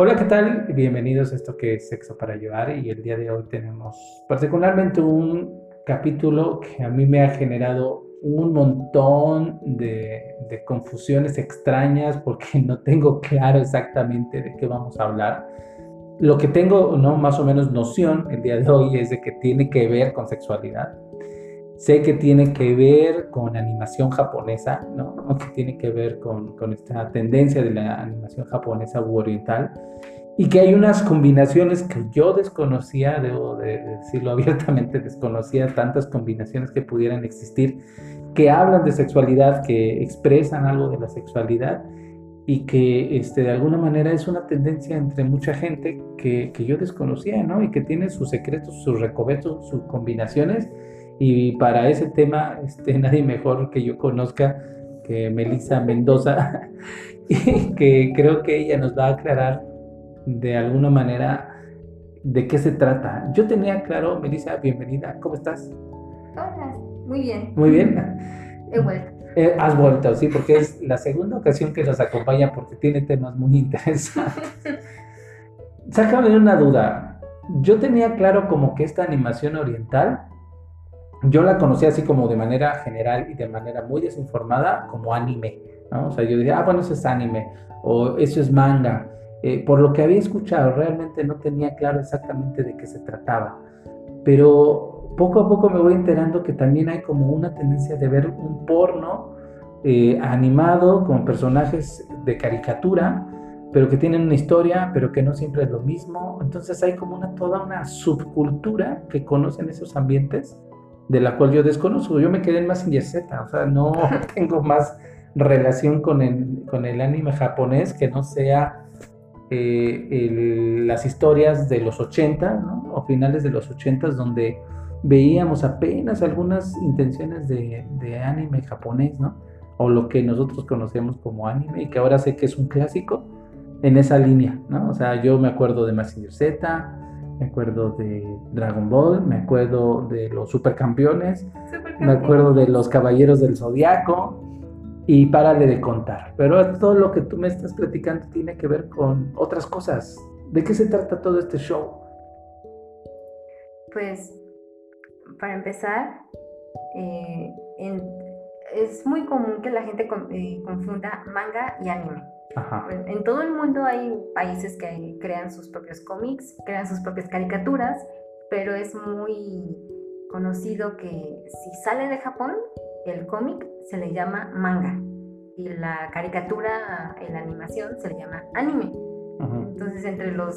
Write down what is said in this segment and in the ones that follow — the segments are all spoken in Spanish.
Hola, ¿qué tal? Bienvenidos a esto que es Sexo para Llevar y el día de hoy tenemos particularmente un capítulo que a mí me ha generado un montón de, de, confusiones extrañas porque no tengo claro exactamente de qué vamos a hablar. Lo que tengo, ¿no? Más o menos noción el día de hoy es de que tiene que ver con sexualidad. Sé que tiene que ver con animación japonesa, ¿no? que tiene que ver con, con, esta tendencia de la animación japonesa u oriental, y que hay unas combinaciones que yo desconocía, debo de decirlo abiertamente, desconocía tantas combinaciones que pudieran existir, que hablan de sexualidad, que expresan algo de la sexualidad, y que este, de alguna manera es una tendencia entre mucha gente que, que yo desconocía, ¿no? Y que tiene sus secretos, sus recovecos, sus combinaciones, y para ese tema, este, nadie mejor que yo conozca que Melissa Mendoza, y que creo que ella nos va a aclarar de alguna manera de qué se trata. Yo tenía claro, Melissa, bienvenida, ¿cómo estás? Hola, muy bien. Muy bien. He vuelto. Eh, has vuelto, sí, porque es la segunda ocasión que nos acompaña porque tiene temas muy interesantes. Sácame una duda. Yo tenía claro como que esta animación oriental yo la conocí así como de manera general y de manera muy desinformada como anime, ¿no? O sea, yo decía, ah, bueno, eso es anime, o eso es manga. Eh, por lo que había escuchado, realmente no tenía claro exactamente de qué se trataba. Pero poco a poco me voy enterando que también hay como una tendencia de ver un porno eh, animado con personajes de caricatura, pero que tienen una historia, pero que no siempre es lo mismo. Entonces hay como una, toda una subcultura que conocen esos ambientes de la cual yo desconozco. Yo me quedé en Massinger Z, o sea, no tengo más relación con el, con el anime japonés que no sea eh, las historias de los 80, ¿no? o finales de los 80, donde veíamos apenas algunas intenciones de, de, anime japonés, ¿no? O lo que nosotros conocemos como anime y que ahora sé que es un clásico en esa línea, ¿no? O sea, yo me acuerdo de Massinger Z, me acuerdo de Dragon Ball, me acuerdo de los supercampeones, me acuerdo de los caballeros del zodiaco y párale de contar. Pero todo lo que tú me estás platicando tiene que ver con otras cosas. ¿De qué se trata todo este show? Pues, para empezar, eh, es muy común que la gente eh, confunda manga y anime. En todo el mundo hay países que crean sus propios cómics, crean sus propias caricaturas, pero es muy conocido que si sale de Japón, el cómic se le llama manga y la caricatura, la animación se le llama anime. Entonces entre los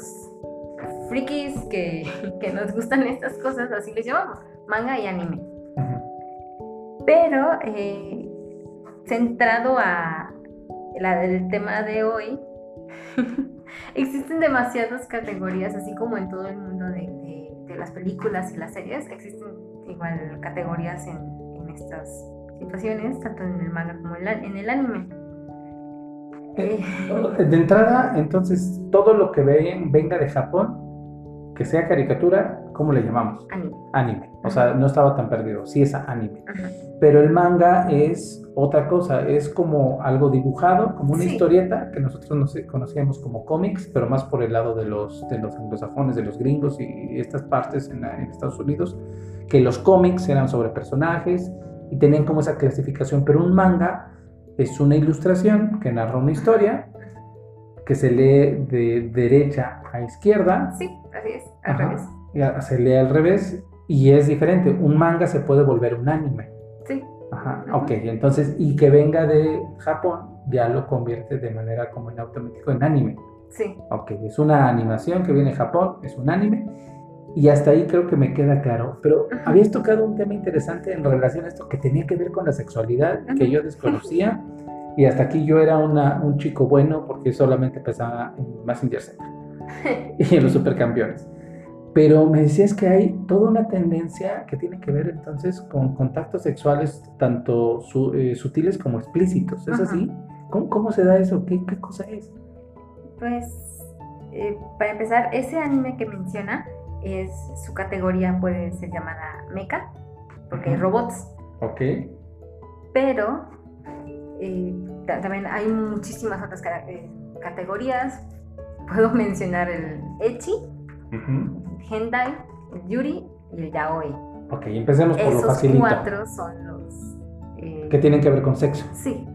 frikis que, que, nos gustan estas cosas, así les llamamos, manga y anime. Pero eh, centrado a, la del tema de hoy, existen demasiadas categorías, así como en todo el mundo de, las películas y las series, existen igual categorías en, estas situaciones, tanto en el manga como en el anime. Eh, de entrada, entonces, todo lo que ven, venga de Japón, que sea caricatura, ¿cómo le llamamos? Anime. Anime. O sea, no estaba tan perdido. Sí es anime. Pero el manga es otra cosa, es como algo dibujado, como una historieta que nosotros no conocíamos como cómics, pero más por el lado de los, de los anglosajones, de los gringos y estas partes en, Estados Unidos, que los cómics eran sobre personajes y tenían como esa clasificación, pero un manga es una ilustración que narra una historia que se lee de derecha a izquierda. Sí, así es, al revés. Se lee al revés y es diferente. Un manga se puede volver un anime. Sí. Ajá, ok, entonces, y que venga de Japón, ya lo convierte de manera como en automático en anime. Sí. Ok, es una animación que viene de Japón, es un anime, y hasta ahí creo que me queda claro. Pero habías tocado un tema interesante en relación a esto que tenía que ver con la sexualidad, que yo desconocía, y hasta aquí yo era una, un chico bueno porque solamente pensaba en Massinger Z y en los supercampeones. Pero me decías que hay toda una tendencia que tiene que ver entonces con contactos sexuales tanto eh, sutiles como explícitos. ¿Es así? ¿Cómo, ¿Cómo, se da eso? ¿Qué, qué cosa es? Pues, eh, para empezar, ese anime que menciona, es su categoría puede ser llamada mecha, porque hay robots. Ok. Pero eh, también hay muchísimas otras categorías puedo mencionar el Echi, el Hentai, el Yuri y el Yaoi. Ok, empecemos por lo facilito. Esos cuatro son los... Eh, que tienen que ver con sexo. Sí,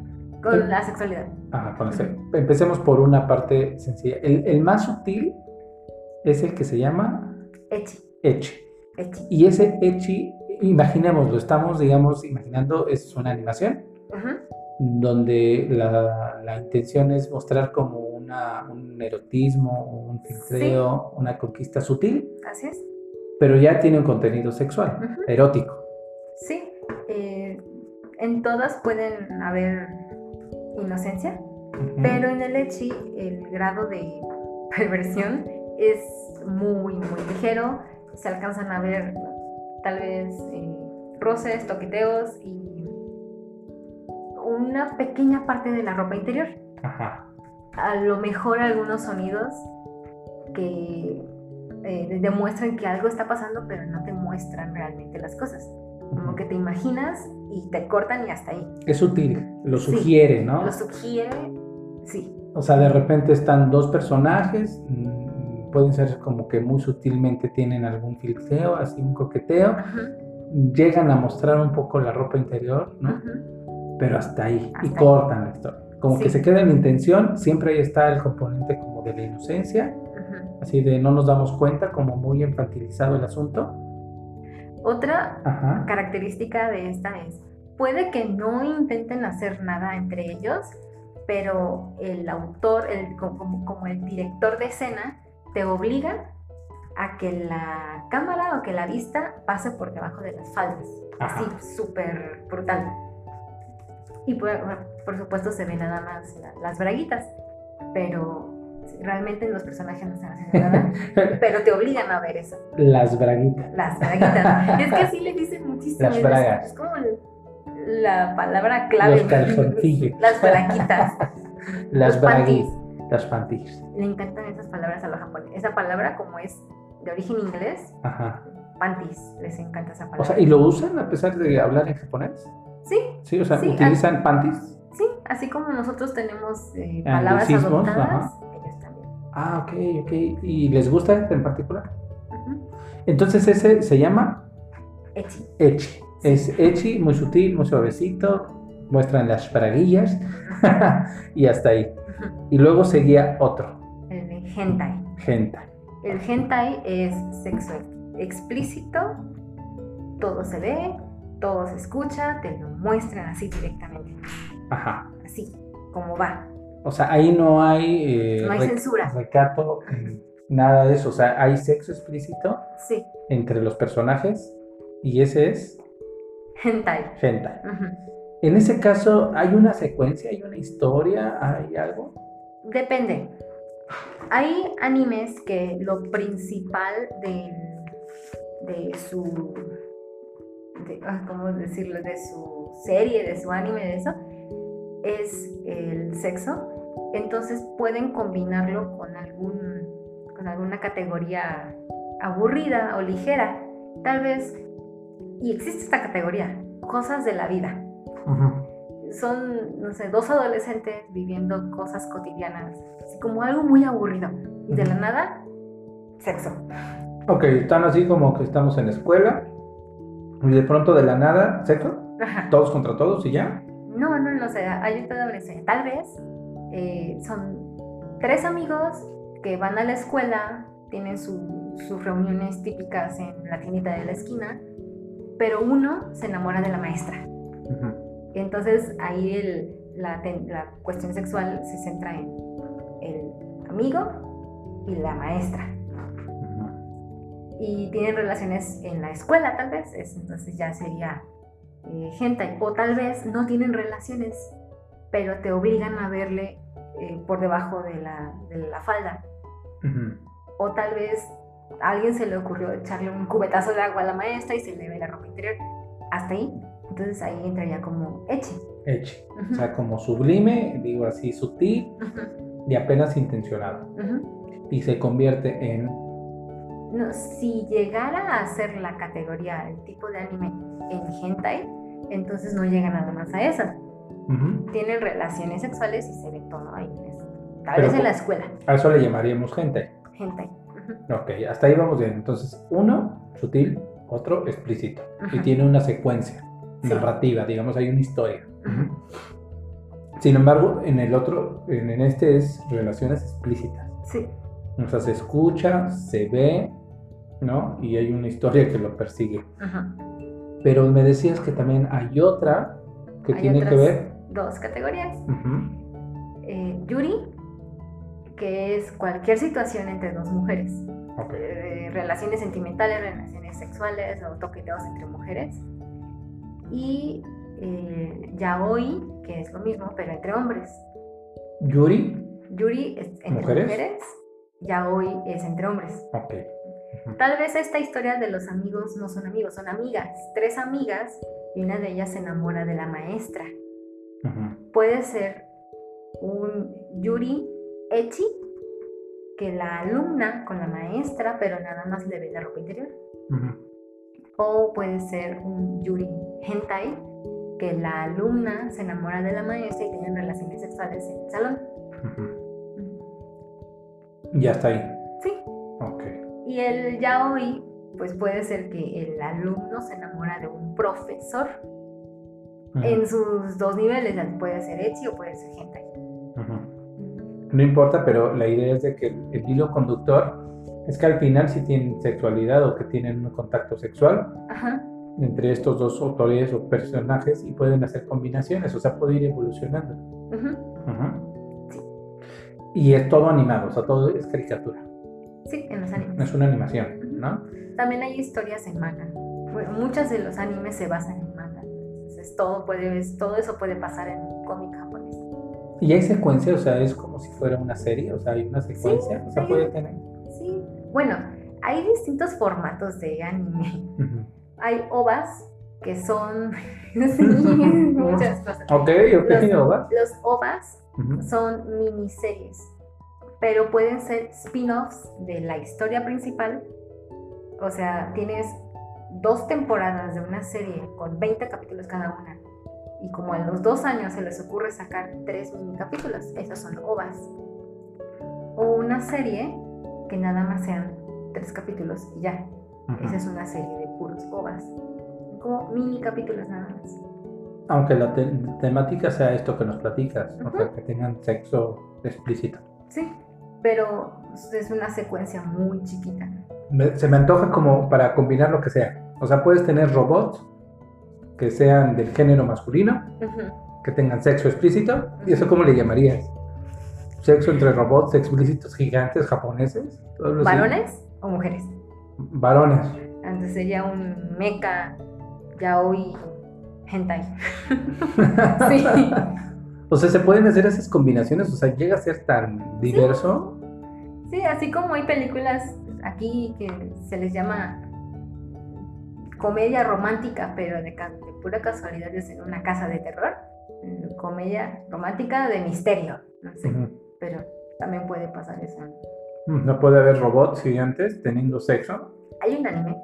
con la sexualidad. Ajá, con el sexo. Empecemos por una parte sencilla. El, el, más sutil es el que se llama... Echi. Echi. Echi. Y ese Echi, imaginémoslo, estamos, digamos, imaginando, es una animación. Ajá donde la, la, intención es mostrar como una, un erotismo, un filtreo, una conquista sutil. Así es. Pero ya tiene un contenido sexual, erótico. Sí, eh, en todas pueden haber inocencia, pero en el Echi el grado de perversión es muy, muy ligero. Se alcanzan a ver tal vez eh, roces, toqueteos y una pequeña parte de la ropa interior. Ajá. A lo mejor algunos sonidos que eh, demuestran que algo está pasando, pero no te muestran realmente las cosas. Como que te imaginas y te cortan y hasta ahí. Es sutil, lo sugiere, ¿no? Lo sugiere, sí. O sea, de repente están dos personajes, mm, pueden ser como que muy sutilmente tienen algún filtreo, así un coqueteo, llegan a mostrar un poco la ropa interior, ¿no? pero hasta ahí, y cortan la historia. Como que se queda en intención, siempre ahí está el componente como de la inocencia, así de no nos damos cuenta, como muy infantilizado el asunto. Otra característica de esta es, puede que no intenten hacer nada entre ellos, pero el autor, el, como, como el director de escena, te obliga a que la cámara o que la vista pase por debajo de las faldas. Así, súper brutal. Y por, supuesto se ven nada más las braguitas, pero realmente los personajes no están haciendo nada, pero te obligan a ver eso. Las braguitas. Las braguitas. es que así le dicen muchísimo. Las bragas. Es, como la palabra clave. Los calzoncillos. Las braguitas. Las braguitas. Las panties. Le encantan esas palabras a los japoneses. Esa palabra como es de origen inglés, Ajá. panties, les encanta esa palabra. O sea, ¿y lo usan a pesar de hablar en japonés? Sí. Sí, o sea, ¿utilizan panties? Sí, así como nosotros tenemos eh, palabras adoptadas, ellos también. Ah, ok, ok. ¿Y les gusta en particular? Entonces ese se llama... Echi. Echi. Es echi, muy sutil, muy suavecito, muestran las braguillas y hasta ahí. Y luego seguía otro. El de hentai. Hentai. El hentai es sexo explícito, todo se ve, todo se escucha, te lo muestran así directamente. Ajá. Así, como va. O sea, ahí no hay... Eh, no hay censura. Recato, nada de eso. O sea, hay sexo explícito sí. entre los personajes y ese es... Hentai. Hentai. En ese caso, ¿hay una secuencia, hay una historia, hay algo? Depende. Hay animes que lo principal de, de su Ah, ¿cómo decirlo? De su serie, de su anime, de eso, es el sexo. Entonces pueden combinarlo con, algún, con alguna categoría aburrida o ligera. Tal vez, y existe esta categoría, cosas de la vida. Son, no sé, dos adolescentes viviendo cosas cotidianas, así como algo muy aburrido. Y de la nada, sexo. Ok, están así como que estamos en la escuela y de pronto de la nada, ¿sexo? Todos contra todos y ya. No, no, no sé, hay un adolescente. Tal vez eh, son tres amigos que van a la escuela, tienen sus reuniones típicas en la tiendita de la esquina, pero uno se enamora de la maestra. Entonces ahí el, la, la cuestión sexual se centra en el amigo y la maestra y tienen relaciones en la escuela tal vez, entonces ya sería eh, gente, o tal vez no tienen relaciones, pero te obligan a verle eh, por debajo de la, de la falda. O tal vez a alguien se le ocurrió echarle un cubetazo de agua a la maestra y se le ve la ropa interior. Hasta ahí. Entonces ahí entraría como eche. Eche. O sea, como sublime, digo así, sutil y apenas intencionado. Y se convierte en no, si llegara a ser la categoría, el tipo de anime en hentai, entonces no llega nada más a esa. Tienen relaciones sexuales y se ve todo ahí. tal vez en la escuela. A eso le llamaríamos gente. Gente. Ok, hasta ahí vamos bien. Entonces, uno, sutil, otro, explícito. Y tiene una secuencia narrativa, digamos, hay una historia. Sin embargo, en el otro, en, este es relaciones explícitas. Sí. O sea, se escucha, se ve, ¿no? Y hay una historia que lo persigue. Pero me decías que también hay otra que tiene que ver. Dos categorías. Eh, Yuri, que es cualquier situación entre dos mujeres. Eh, relaciones sentimentales, relaciones sexuales o toqueteos entre mujeres. Y eh, yaoi, que es lo mismo, pero entre hombres. ¿Yuri? Yuri es entre mujeres, yaoi es entre hombres. Tal vez esta historia de los amigos no son amigos, son amigas. Tres amigas y una de ellas se enamora de la maestra. Puede ser un Yuri Echi, que la alumna con la maestra, pero nada más le ve la ropa interior. O puede ser un Yuri Hentai, que la alumna se enamora de la maestra y tienen relaciones sexuales en el salón. Ya está ahí. Y el yaoi, pues puede ser que el alumno se enamora de un profesor en sus dos niveles, puede ser echi o puede ser hentai. No importa, pero la idea es de que el hilo conductor es que al final si tienen sexualidad o que tienen un contacto sexual entre estos dos autores o personajes y pueden hacer combinaciones, o sea, puede ir evolucionando. Y es todo animado, o sea, todo es caricatura. Sí, en los animes. Es una animación, ¿no? También hay historias en manga. muchos de los animes se basan en manga. Entonces, todo, puede, todo eso puede pasar en un cómic japonés. ¿Y hay secuencia? O sea, es como si fuera una serie, o sea, hay una secuencia, o sea, puede tener... Sí, bueno, hay distintos formatos de anime. Hay ovas, que son muchas cosas. Ok, ok, los, ovas. Los ovas son miniseries, pero pueden ser spin-offs de la historia principal. O sea, tienes dos temporadas de una serie con 20 capítulos cada una y como a los dos años se les ocurre sacar tres mini capítulos, esos son ovas. O una serie que nada más sean tres capítulos y ya. Esa es una serie de puros ovas. Como mini capítulos nada más. Aunque la temática sea esto que nos platicas, o sea, que tengan sexo explícito. Sí, pero es una secuencia muy chiquita. se me antoja como para combinar lo que sea. O sea, puedes tener robots que sean del género masculino, que tengan sexo explícito, ¿y eso cómo le llamarías? ¿Sexo entre robots explícitos gigantes japoneses? ¿Varones o mujeres? Varones. Entonces sería un mecha yaoi hentai. sí. O sea, se pueden hacer esas combinaciones, o sea, llega a ser tan diverso. Sí, así como hay películas aquí que se les llama comedia romántica, pero de, pura casualidad es en una casa de terror, mm, comedia romántica de misterio, no sé, pero también puede pasar eso. Mm, ¿No puede haber robots gigantes teniendo sexo? Hay un anime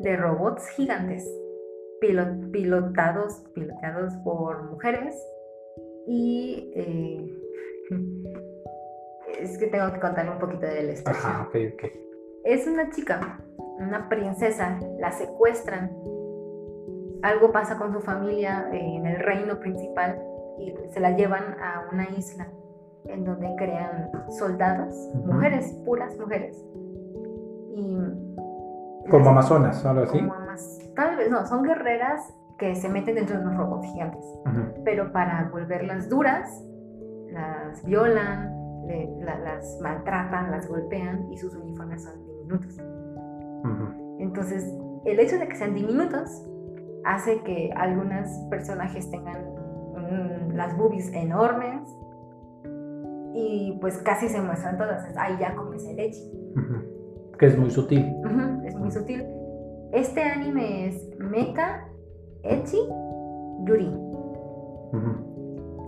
de robots gigantes pilotados, pilotados por mujeres y eh, es que tengo que contar un poquito de la historia. Ajá, Es una chica una princesa, la secuestran, algo pasa con su familia en el reino principal y se la llevan a una isla en donde crean soldados, mujeres, puras mujeres. Y como amazonas, algo así. tal vez no, son guerreras que se meten dentro de unos robots gigantes. Pero para volverlas duras, las violan, las maltratan, las golpean y sus uniformes son diminutos. Entonces, el hecho de que sean diminutos hace que algunos personajes tengan las boobies enormes y pues casi se muestran todas. Ahí ya comienza el leche. Que es muy sutil. es muy sutil. Este anime es Mecha, Echi, Yuri.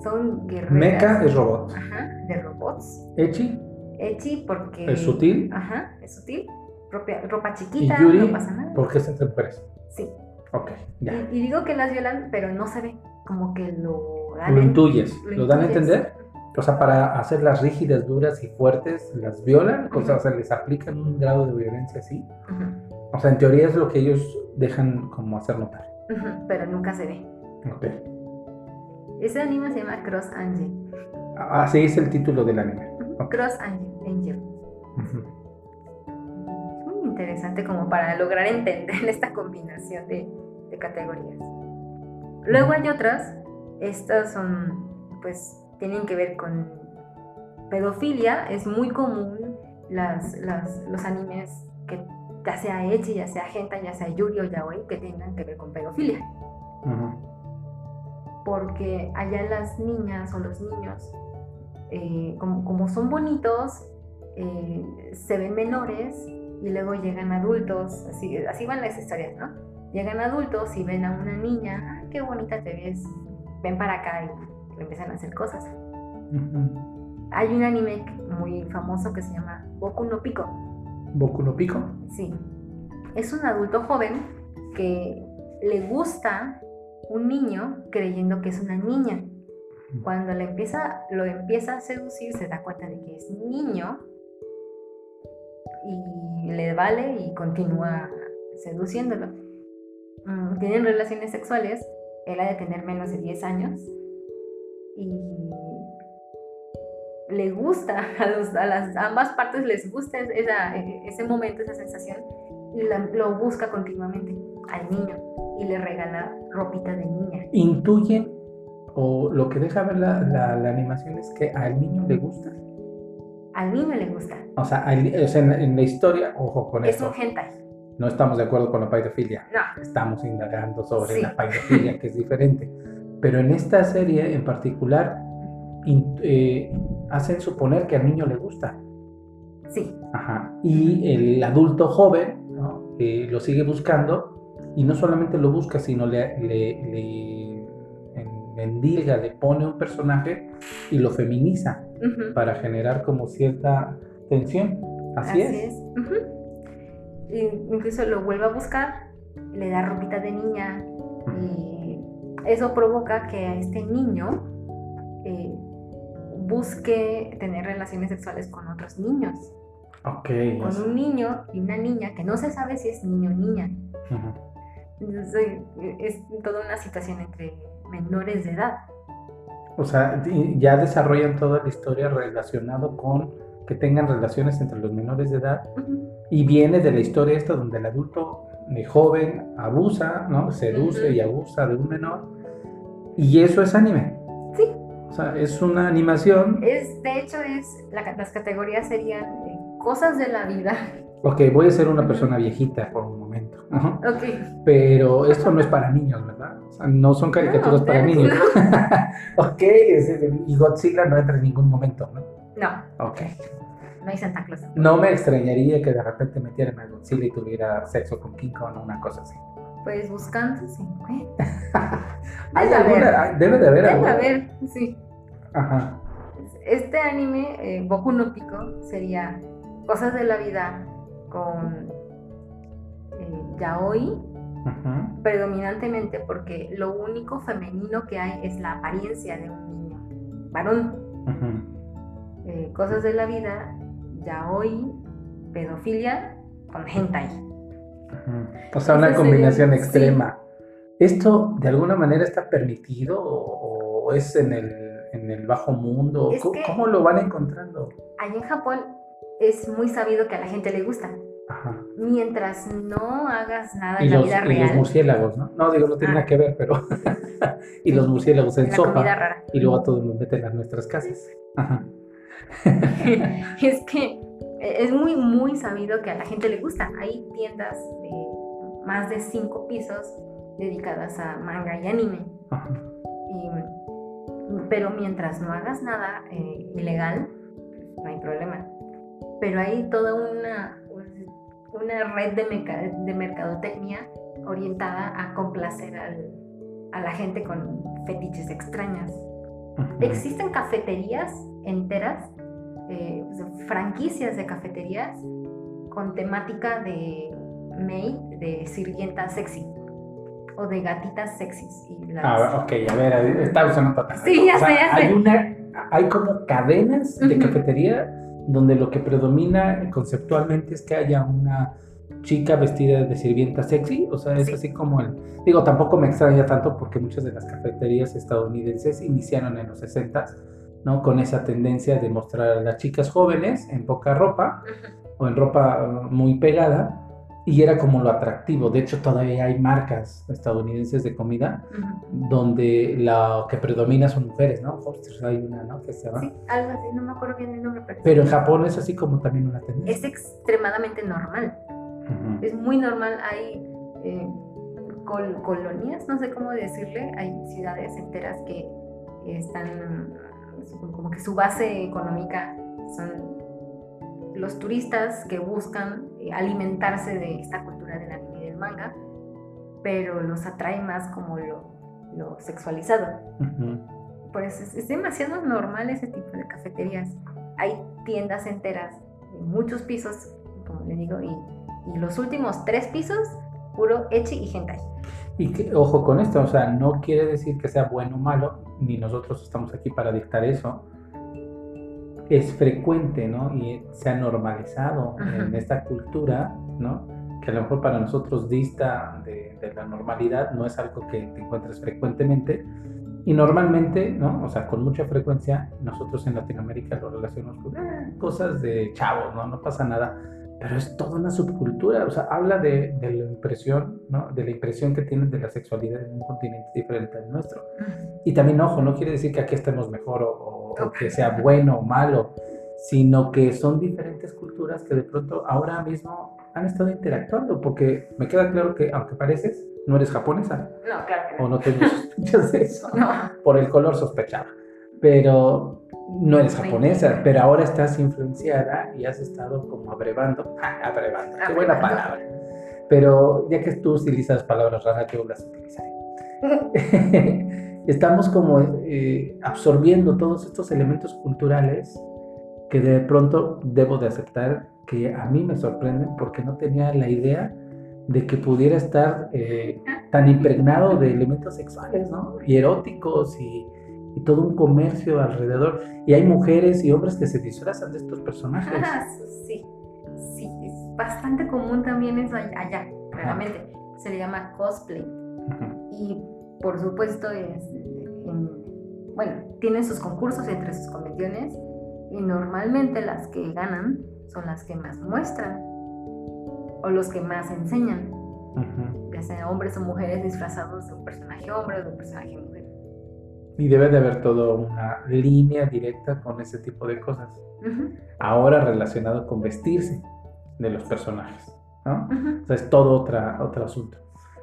Son guerreras. Mecha es robot. Ajá, de robots. Echi. Echi porque... Es sutil. Ajá, es sutil ropa, chiquita, no pasa nada. ¿Por qué es entre mujeres? Sí. Ok, ya. Y, digo que las violan, pero no se ve, como que lo dan. Lo intuyes, ¿lo dan a entender? o sea, para hacerlas rígidas, duras y fuertes, las violan, o sea, les aplican un grado de violencia así. O sea, en teoría es lo que ellos dejan como hacer notar. Pero nunca se ve. Ok. Ese anime se llama Cross Angel. Ah, sí, es el título del anime. Cross Angel. Muy interesante como para lograr entender esta combinación de, de categorías. Luego hay otras, estas son, pues, tienen que ver con pedofilia. Es muy común las, los animes que ya sea Echi, ya sea Genta, ya sea Yuri o Yaoi, que tengan que ver con pedofilia. Porque allá las niñas o los niños, eh, como, son bonitos, eh, se ven menores y luego llegan adultos, así, así van las historias, ¿no? Llegan adultos y ven a una niña, qué bonita te ves, ven para acá y le empiezan a hacer cosas. Hay un anime muy famoso que se llama Boku no Pico. ¿Boku no Pico? Sí. Es un adulto joven que le gusta un niño creyendo que es una niña. Cuando le empieza, lo empieza a seducir, se da cuenta de que es niño y le vale y continúa seduciéndolo. Mm, tienen relaciones sexuales, él ha de tener menos de 10 años y le gusta, a, las ambas partes les gusta ese momento, esa sensación, y lo busca continuamente al niño y le regala ropita de niña. ¿Intuyen o lo que deja ver la, animación es que al niño le gusta? Al niño le gusta. O sea, en, la historia, ojo con eso. Es un hentai. No estamos de acuerdo con la paidofilia. No. Estamos indagando sobre la paidofilia, que es diferente. Pero en esta serie en particular, eh, hacen suponer que al niño le gusta. Sí. Ajá. Y el adulto joven lo sigue buscando y no solamente lo busca, sino le, le, le endilga, le pone un personaje y lo feminiza para generar como cierta tensión. Así, es. incluso lo vuelve a buscar, le da ropita de niña y eso provoca que a este niño eh, busque tener relaciones sexuales con otros niños. Ok. Con un niño y una niña que no se sabe si es niño o niña. Entonces es toda una situación entre menores de edad. O sea, ya desarrollan toda la historia relacionado con que tengan relaciones entre los menores de edad y viene de la historia esta donde el adulto de joven abusa, ¿no? Seduce y abusa de un menor y eso es anime. O sea, es una animación. Es, de hecho, es las categorías serían eh, cosas de la vida. Ok, voy a ser una persona viejita por un momento. Ok. Pero esto no es para niños, ¿verdad? O sea, no son caricaturas para niños. ok, y Godzilla no entra en ningún momento, ¿no? No. Ok. No hay Santa Claus. No me extrañaría que de repente metieran a Godzilla y tuviera sexo con King Kong o una cosa así. Pues buscando se encuentra. ¿Hay alguna, debe de haber Debe haber, sí. Ajá. Este anime, eh, Boku no Pico, sería cosas de la vida con eh, yaoi, predominantemente porque lo único femenino que hay es la apariencia de un niño, varón. Eh, cosas de la vida, yaoi, pedofilia con hentai. O sea, una combinación extrema. ¿Esto de alguna manera está permitido o, es en el, bajo mundo? ¿Cómo, lo van encontrando? Allí en Japón es muy sabido que a la gente le gusta. Mientras no hagas nada en la vida real. Y los murciélagos, ¿no? No, digo, no tiene ah. nada que ver, pero. y los murciélagos en sopa. Y luego a todos nos meten a nuestras casas. Ajá. es que es muy, muy sabido que a la gente le gusta. Hay tiendas de más de cinco pisos dedicadas a manga y anime. pero mientras no hagas nada eh, ilegal, no hay problema. Pero hay toda una, una red de, de mercadotecnia orientada a complacer a la gente con fetiches extrañas. Existen cafeterías enteras, eh, franquicias de cafeterías con temática de maid, de sirvienta sexy de gatitas sexys. Y Ah, ok, a ver, está usando Sí, ya sé, ya sé. Hay una, hay como cadenas de cafetería donde lo que predomina conceptualmente es que haya una chica vestida de sirvienta sexy, o sea, es así como el... Digo, tampoco me extraña tanto porque muchas de las cafeterías estadounidenses iniciaron en los 60 ¿no? Con esa tendencia de mostrar a las chicas jóvenes en poca ropa o en ropa muy pegada y era como lo atractivo. De hecho, todavía hay marcas estadounidenses de comida donde lo que predomina son mujeres, ¿no? hay una, ¿no? Que se llama. Sí, algo así, no me acuerdo bien el nombre. Pero, en Japón es así como también una tendencia. Es extremadamente normal. Es muy normal. Hay eh, colonias, no sé cómo decirle, hay ciudades enteras que están como que su base económica son los turistas que buscan eh, alimentarse de esta cultura del anime y del manga, pero los atrae más como lo, lo sexualizado. Por eso es, demasiado normal ese tipo de cafeterías. Hay tiendas enteras muchos pisos, como le digo, y, y los últimos tres pisos, puro echi y hentai. Y que, ojo con esto, o sea, no quiere decir que sea bueno o malo, ni nosotros estamos aquí para dictar eso. Es frecuente, ¿no? Y se ha normalizado en esta cultura, ¿no? Que a lo mejor para nosotros dista de, la normalidad, no es algo que te encuentres frecuentemente. Y normalmente, ¿no? O sea, con mucha frecuencia, nosotros en Latinoamérica lo relacionamos con eh, cosas de chavos, ¿no? No pasa nada pero es toda una subcultura, o sea, habla de, de, la impresión, ¿no? De la impresión que tienen de la sexualidad en un continente diferente al nuestro. Y también, ojo, no quiere decir que aquí estemos mejor o, que sea bueno o malo, sino que son diferentes culturas que de pronto ahora mismo han estado interactuando, porque me queda claro que, aunque pareces, no eres japonesa. No, claro. O no tengo sospechas de eso. No. Por el color sospechado. Pero no eres japonesa, pero ahora estás influenciada y has estado como abrevando, abrevando, qué buena palabra. Pero ya que tú utilizas palabras raras, yo las utilizaré. Estamos como eh, absorbiendo todos estos elementos culturales que de pronto debo de aceptar que a mí me sorprenden porque no tenía la idea de que pudiera estar eh, tan impregnado de elementos sexuales, ¿no? Y eróticos y y todo un comercio alrededor. Y hay mujeres y hombres que se disfrazan de estos personajes. sí, sí, es bastante común también eso allá, claramente. Se le llama cosplay. Y por supuesto, es, bueno, tienen sus concursos entre sus convenciones y normalmente las que ganan son las que más muestran o los que más enseñan. Ya sean hombres o mujeres disfrazados de un personaje hombre o de un personaje mujer. Y debe de haber toda una línea directa con ese tipo de cosas. Ahora relacionado con vestirse de los personajes, ¿no? O sea, es todo otra, otro asunto.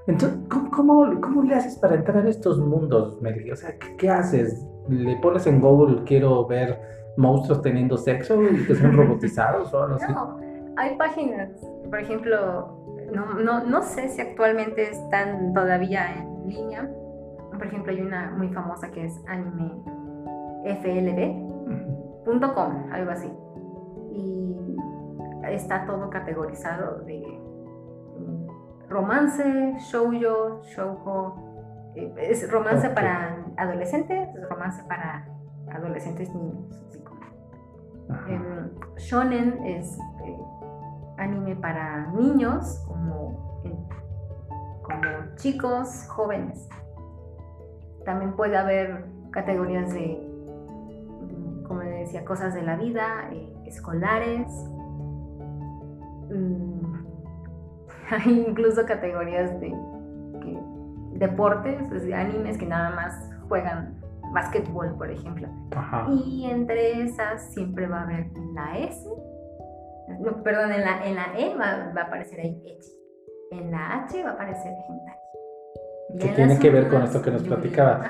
Entonces, ¿cómo, cómo, le haces para entrar a estos mundos, Meli? O sea, ¿qué, haces? ¿Le pones en Google, quiero ver monstruos teniendo sexo y que son robotizados o algo así? No, hay páginas, por ejemplo, no, no, no sé si actualmente están todavía en línea, por ejemplo, hay una muy famosa que es animeflb.com, algo así. Y está todo categorizado de mm, romance, shoujo, shoujo. Eh, es romance para adolescentes, es romance para adolescentes niños. Em, shonen es eh, anime para niños, como, como chicos jóvenes. También puede haber categorías de, mm, como decía, cosas de la vida, eh, escolares. Mm, hay incluso categorías de deportes, de animes que nada más juegan básquetbol, por ejemplo. Y entre esas siempre va a haber la S, perdón, en la, en la E va, a aparecer ahí Echi. En la H va a aparecer hentai que tiene que ver con esto que nos platicabas.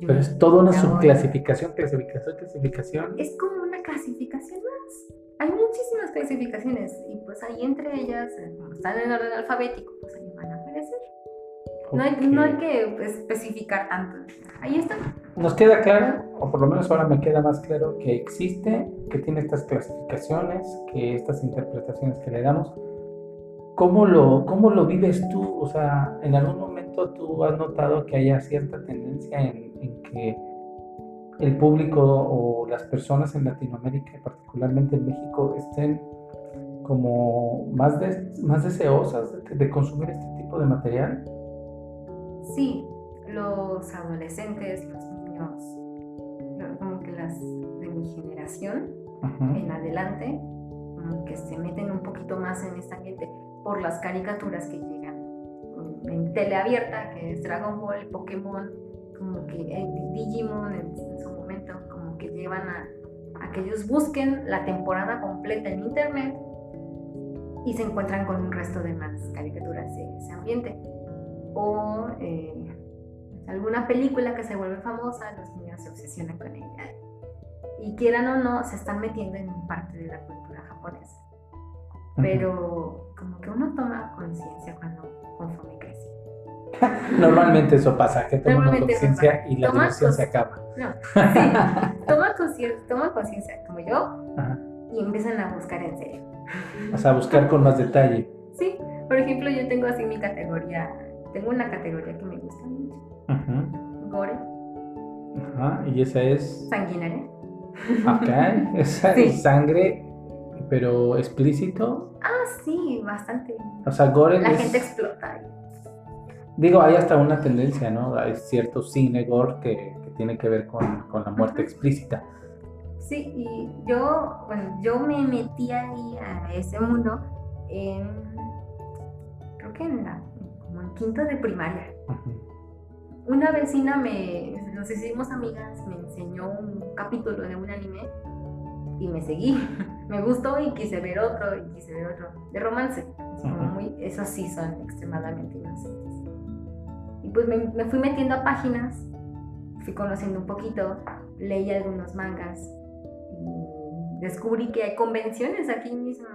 Pero es toda una subclasificación, clasificación, clasificación. Es como una clasificación más. Hay muchísimas clasificaciones y pues ahí entre ellas, eh, como están en orden alfabético, pues ahí van a aparecer. No, hay, no, hay, que especificar tanto. Ahí está. Nos queda claro, o por lo menos ahora me queda más claro, que existe, que tiene estas clasificaciones, que estas interpretaciones que le damos. ¿Cómo lo, cómo lo vives tú? O sea, en algún momento tú has notado que haya cierta tendencia en, que el público o las personas en Latinoamérica, particularmente en México, estén como más, más deseosas de, consumir este tipo de material? Sí, los adolescentes, los niños, como que las de mi generación en adelante, como que se meten un poquito más en este ambiente por las caricaturas que llegan en teleabierta, que es Dragon Ball, Pokémon, como que Digimon en, su momento, como que llevan a, a que ellos busquen la temporada completa en internet y se encuentran con un resto de más caricaturas de ese ambiente. O eh, alguna película que se vuelve famosa, los niños se obsesionan con ella. Y quieran o no, se están metiendo en parte de la cultura japonesa. Pero como que uno toma conciencia cuando conforme crece. Normalmente eso pasa, que toma conciencia y la diversión se acaba. No, sí, toma conciencia, como yo, y empiezan a buscar en serio. O sea, buscar con más detalle. Sí, por ejemplo, yo tengo así mi categoría, tengo una categoría que me gusta mucho. Ajá. Gore. Ajá, y esa es... Sanguinaria. Ok, esa es sangre, pero explícito. Ah, sí, bastante. O sea, gore La gente explota. Digo, hay hasta una tendencia, ¿no? Hay cierto cine gore que, tiene que ver con, con la muerte explícita. Sí, y yo, bueno, yo me metí ahí a ese mundo en, creo que en la, como en quinto de primaria. Una vecina me, nos hicimos amigas, me enseñó un capítulo de un anime y me seguí. me gustó y quise ver otro y quise ver otro. De romance. muy, esos sí son extremadamente inocentes. Y pues me, me fui metiendo a páginas, fui conociendo un poquito, leí algunos mangas descubrí que hay convenciones aquí mismo.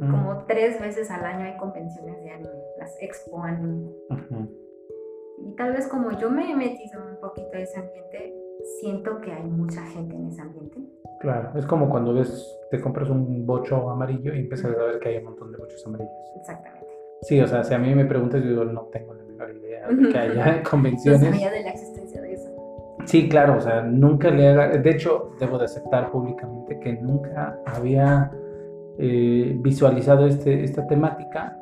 Como tres veces al año hay convenciones de anime, las expo anime. Y tal vez como yo me he metido un poquito a ese ambiente, siento que hay mucha gente en ese ambiente. Claro, es como cuando ves, te compras un bocho amarillo y empiezas a ver que hay un montón de bochos amarillos. Exactamente. Sí, o sea, si a mí me preguntas, yo no tengo la menor idea de que haya convenciones. No sabía de la existencia de eso. Sí, claro, o sea, nunca le haga, de hecho, debo de aceptar públicamente que nunca había eh, visualizado este, esta temática,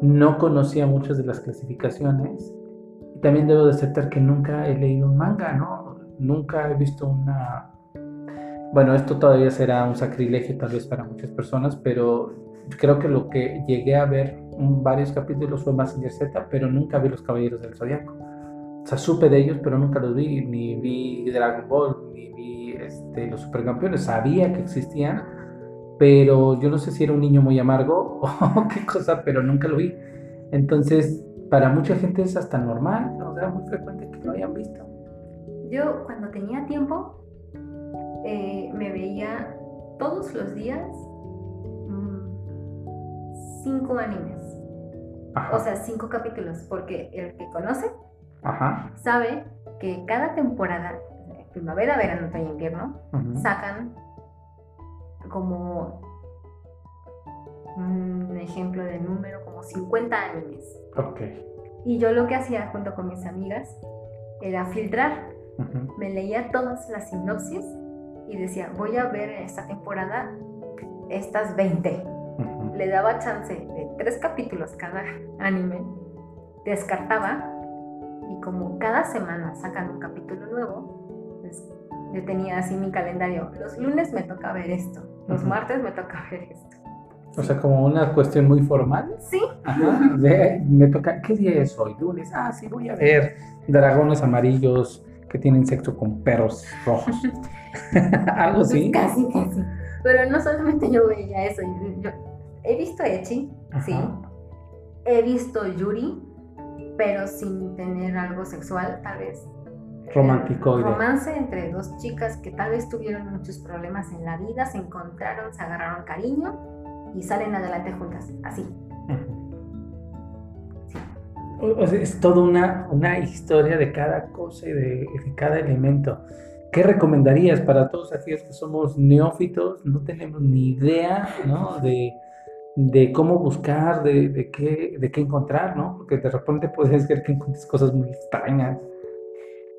no conocía muchas de las clasificaciones, también debo de aceptar que nunca he leído un manga, ¿no? Nunca he visto una... Bueno, esto todavía será un sacrilegio tal vez para muchas personas, pero creo que lo que llegué a ver varios capítulos fue Massinger Z, pero nunca vi Los Caballeros del Zodiaco. O sea, supe de ellos, pero nunca los vi, ni vi Dragon Ball, ni vi este, los supercampeones. Sabía que existían, pero yo no sé si era un niño muy amargo o qué cosa, pero nunca lo vi. Entonces, para mucha gente es hasta normal, ¿no? o sea, muy frecuente que lo hayan visto. Yo cuando tenía tiempo, eh, me veía todos los días mm, cinco animes. O sea, cinco capítulos, porque el que conoce sabe que cada temporada, primavera, verano, otoño, invierno, sacan como un ejemplo de número, como 50 animes. Ok. Y yo lo que hacía junto con mis amigas era filtrar. Me leía todas las sinopsis y decía, voy a ver esta temporada estas 20. Le daba chance de tres capítulos cada anime, descartaba y como cada semana sacan un capítulo nuevo, pues yo tenía así mi calendario. Los lunes me toca ver esto, los martes me toca ver esto. O sea, como una cuestión muy formal. Sí. Ajá. me toca, ¿qué día es hoy? Lunes. Ah, sí, voy a ver dragones amarillos que tienen sexo con perros rojos. Algo así. Pues casi, casi. Pero no solamente yo veía eso. Yo, he visto Echi, sí. He visto Yuri, pero sin tener algo sexual, tal vez. Romántico. Romance entre dos chicas que tal vez tuvieron muchos problemas en la vida, se encontraron, se agarraron cariño y salen adelante juntas, así. Es toda una, una historia de cada cosa y de, de cada elemento. ¿Qué recomendarías para todos aquellos que somos neófitos? No tenemos ni idea ¿no? de, de cómo buscar, de, de, qué, de qué encontrar, ¿no? Porque de repente puedes ver que encuentres cosas muy extrañas.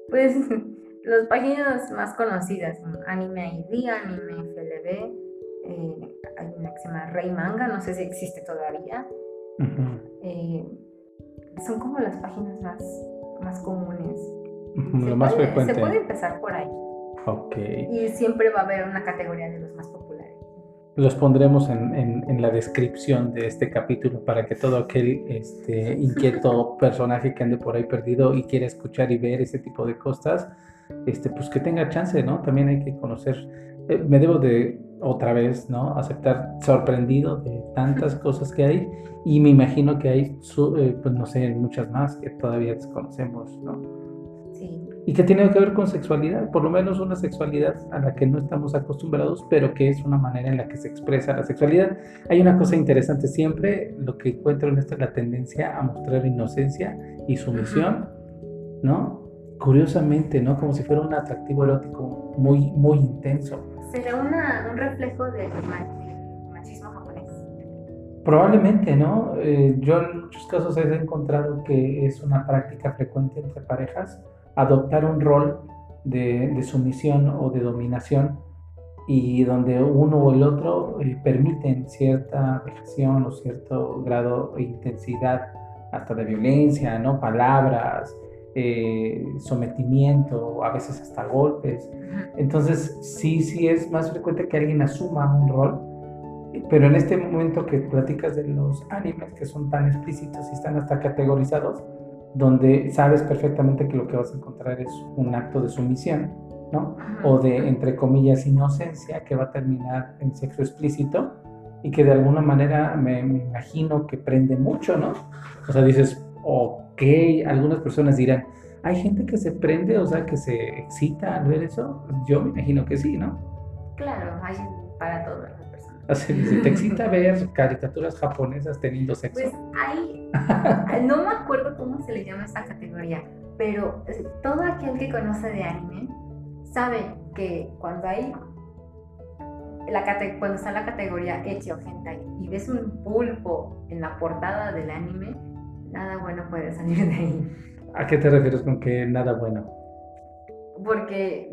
Pues Las páginas más conocidas, Anime ID, Anime FLB, eh, hay una que se llama Rey Manga, no sé si existe todavía. Eh, son como las páginas más, más comunes. Lo más frecuente. Se puede empezar por ahí. Ok. Y siempre va a haber una categoría de los más populares. Los pondremos en, en, la descripción de este capítulo para que todo aquel este, inquieto personaje que ande por ahí perdido y quiera escuchar y ver ese tipo de cosas, este, pues que tenga chance, ¿no? También hay que conocer. Eh, me debo de otra vez, ¿no? Aceptar sorprendido de tantas cosas que hay y me imagino que hay, eh, pues no sé, muchas más que todavía desconocemos, ¿no? Sí. Y que tiene que ver con sexualidad, por lo menos una sexualidad a la que no estamos acostumbrados, pero que es una manera en la que se expresa la sexualidad. Hay una cosa interesante siempre, lo que encuentro en esto es la tendencia a mostrar inocencia y sumisión, ¿no? Curiosamente, ¿no? Como si fuera un atractivo erótico muy, muy intenso. ¿Será una, un reflejo del machismo japonés? Probablemente, ¿no? Eh, yo en muchos casos he encontrado que es una práctica frecuente entre parejas adoptar un rol de, sumisión o de dominación y donde uno o el otro eh, permiten cierta vejación o cierto grado de intensidad hasta de violencia, ¿no? Palabras, eh, sometimiento, a veces hasta golpes. Entonces, sí, sí es más frecuente que alguien asuma un rol, pero en este momento que platicas de los animes que son tan explícitos y están hasta categorizados, donde sabes perfectamente que lo que vas a encontrar es un acto de sumisión, ¿no? O de, entre comillas, inocencia que va a terminar en sexo explícito y que de alguna manera me, me imagino que prende mucho, ¿no? O sea, dices, ok, algunas personas dirán, ¿hay gente que se prende, o sea, que se excita al ver eso? Yo me imagino que sí, ¿no? Claro, hay para todas las personas. O sea, si te excita ver caricaturas japonesas teniendo sexo. Pues hay, no me acuerdo cómo se le llama esta categoría, pero todo aquel que conoce de anime sabe que cuando hay la cuando está la categoría Echi o Hentai y ves un pulpo en la portada del anime, nada bueno puede salir de ahí. ¿A qué te refieres con que nada bueno? Porque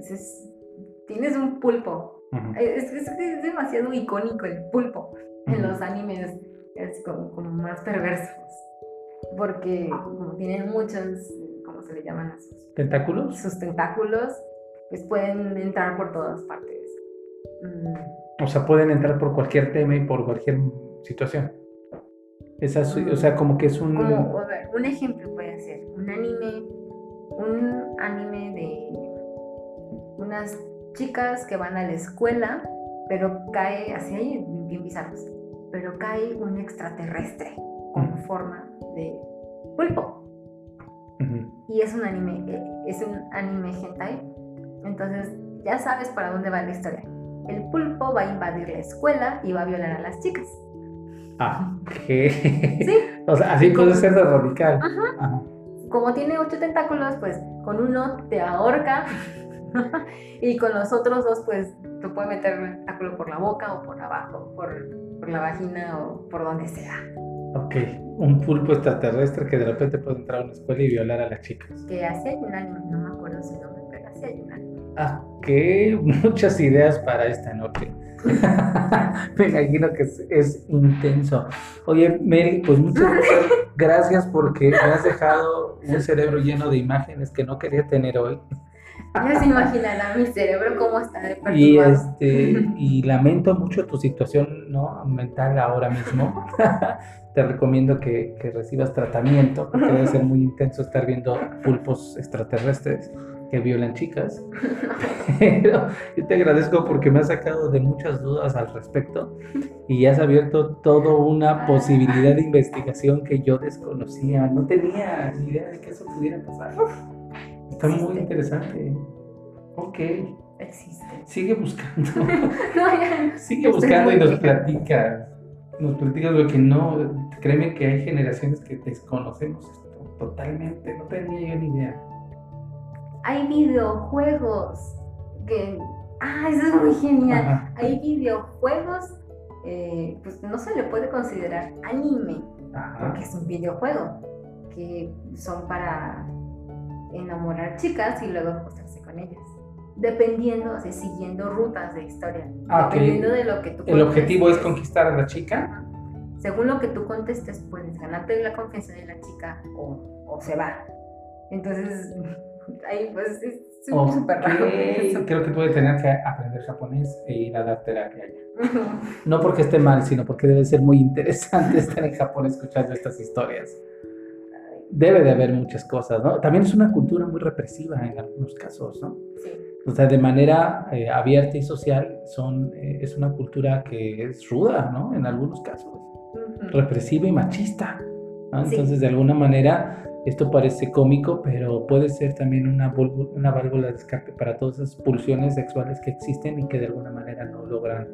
tienes un pulpo. es, es, demasiado icónico el pulpo en los animes es como, más perversos. Porque como tienen muchos, ¿cómo se le llaman a sus? ¿Tentáculos? Sus tentáculos, pues pueden entrar por todas partes. Mm. O sea, pueden entrar por cualquier tema y por cualquier situación. Esa, o sea, como que es un... Como, un ejemplo puede ser un anime, un anime de unas chicas que van a la escuela, pero cae, así ahí bien bizarros, pero cae un extraterrestre con forma de pulpo. Y es un anime, eh, es un anime hentai. Entonces ya sabes para dónde va la historia. El pulpo va a invadir la escuela y va a violar a las chicas. Ah, ¿qué? Sí. o sea, así puede ser de radical. Ajá. Como tiene ocho tentáculos, pues con uno te ahorca y con los otros dos, pues te puede meter el tentáculo por la boca o por abajo, por, por la vagina o por donde sea. Ok, un pulpo extraterrestre que de repente puede entrar a una escuela y violar a las chicas. Que así hay un anime, no me acuerdo su nombre, pero así hay un anime. Ah, qué muchas ideas para esta noche. Me imagino que es, intenso. Oye, Mel, pues muchas gracias porque me has dejado un cerebro lleno de imágenes que no quería tener hoy. Ya se imaginará mi cerebro cómo está de y, este, y lamento mucho tu situación ¿no? mental ahora mismo. Te recomiendo que, que recibas tratamiento porque debe ser muy intenso estar viendo pulpos extraterrestres que violan chicas. Pero yo te agradezco porque me has sacado de muchas dudas al respecto y has abierto toda una posibilidad de investigación que yo desconocía. No tenía ni idea de que eso pudiera pasar. Está muy interesante. Ok. Existe. Sigue buscando. Sigue buscando y nos platica. Nos platicas lo que no. Créeme que hay generaciones que desconocemos esto totalmente. No tenía yo ni idea hay videojuegos que, ah, eso es muy genial. Hay videojuegos, eh, pues no se le puede considerar anime, porque es un videojuego, que son para enamorar chicas y luego acostarse con ellas. Dependiendo, o sea, siguiendo rutas de historia. Ah, dependiendo de lo que tú El objetivo es conquistar a la chica. Según lo que tú contestes, puedes ganarte la confianza de la chica o, o se va. Entonces, ahí pues es súper raro. Creo que debes tener que aprender japonés e ir a dar terapia allá. No porque esté mal, sino porque debe ser muy interesante estar en Japón escuchando estas historias. Debe de haber muchas cosas, ¿no? También es una cultura muy represiva en algunos casos, ¿no? Sí. O sea, de manera eh, abierta y social, son, eh, es una cultura que es ruda, ¿no? En algunos casos. Represiva y machista. Entonces, de alguna manera, esto parece cómico, pero puede ser también una, una válvula de escape para todas esas pulsiones sexuales que existen y que de alguna manera no logran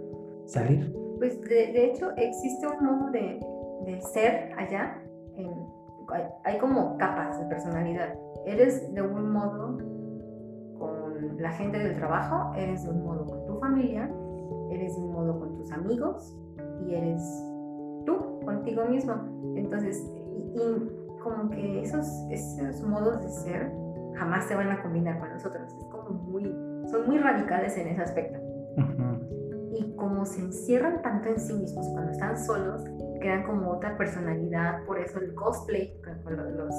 salir. Pues de, hecho existe un modo de, de ser allá. hay, hay como capas de personalidad. Eres de un modo con la gente del trabajo, eres de un modo con tu familia, eres de un modo con tus amigos y eres tú contigo mismo. Entonces, y, como que esos, esos modos de ser jamás se van a combinar con nosotros. Es como muy, son muy radicales en ese aspecto. Y como se encierran tanto en sí mismos cuando están solos, crean como otra personalidad, por eso el cosplay, con los, los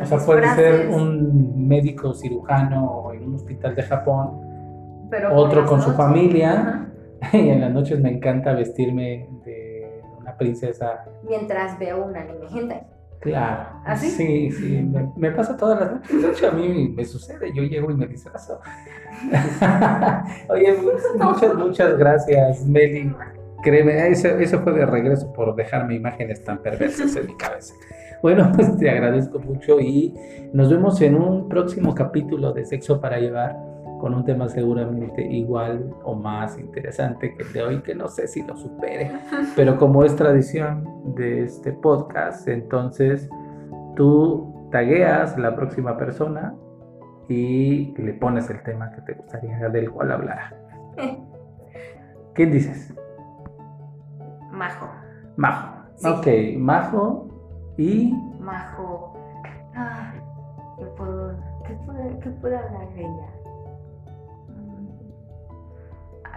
o sea, puede ser un médico cirujano en un hospital de Japón, Pero otro con su familia, y en las noches me encanta vestirme de una princesa. Mientras veo un anime gente. Claro. ¿Así? ¿Ah, sí, sí. Me, pasa todas las noches. De hecho, a mí me sucede. Yo llego y me disfrazo. Oye, muchas, muchas gracias, Meli. Créeme, eso, eso fue de regreso por dejarme imágenes tan perversas en mi cabeza. Bueno, pues te agradezco mucho y nos vemos en un próximo capítulo de Sexo para Llevar con un tema seguramente igual o más interesante que el de hoy, que no sé si lo supere, pero como es tradición de este podcast, entonces tú tagueas la próxima persona y le pones el tema que te gustaría del cual hablar. ¿Quién dices? Majo. Majo. Ok, Majo y... Majo. Ah, ¿qué puedo, qué qué puedo hablar de ella?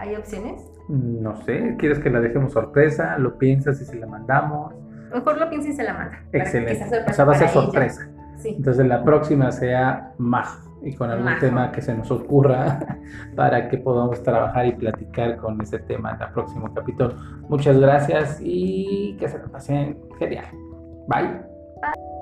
¿Hay opciones? No sé, ¿quieres que la dejemos sorpresa? ¿Lo piensas y se la mandamos? Mejor lo piensa y se la manda. Excelente. O sea, va a ser sorpresa. Sí. Entonces la próxima sea Majo y con algún tema que se nos ocurra para que podamos trabajar y platicar con ese tema en el próximo capítulo. Muchas gracias y que se lo pasen genial. Bye. Bye.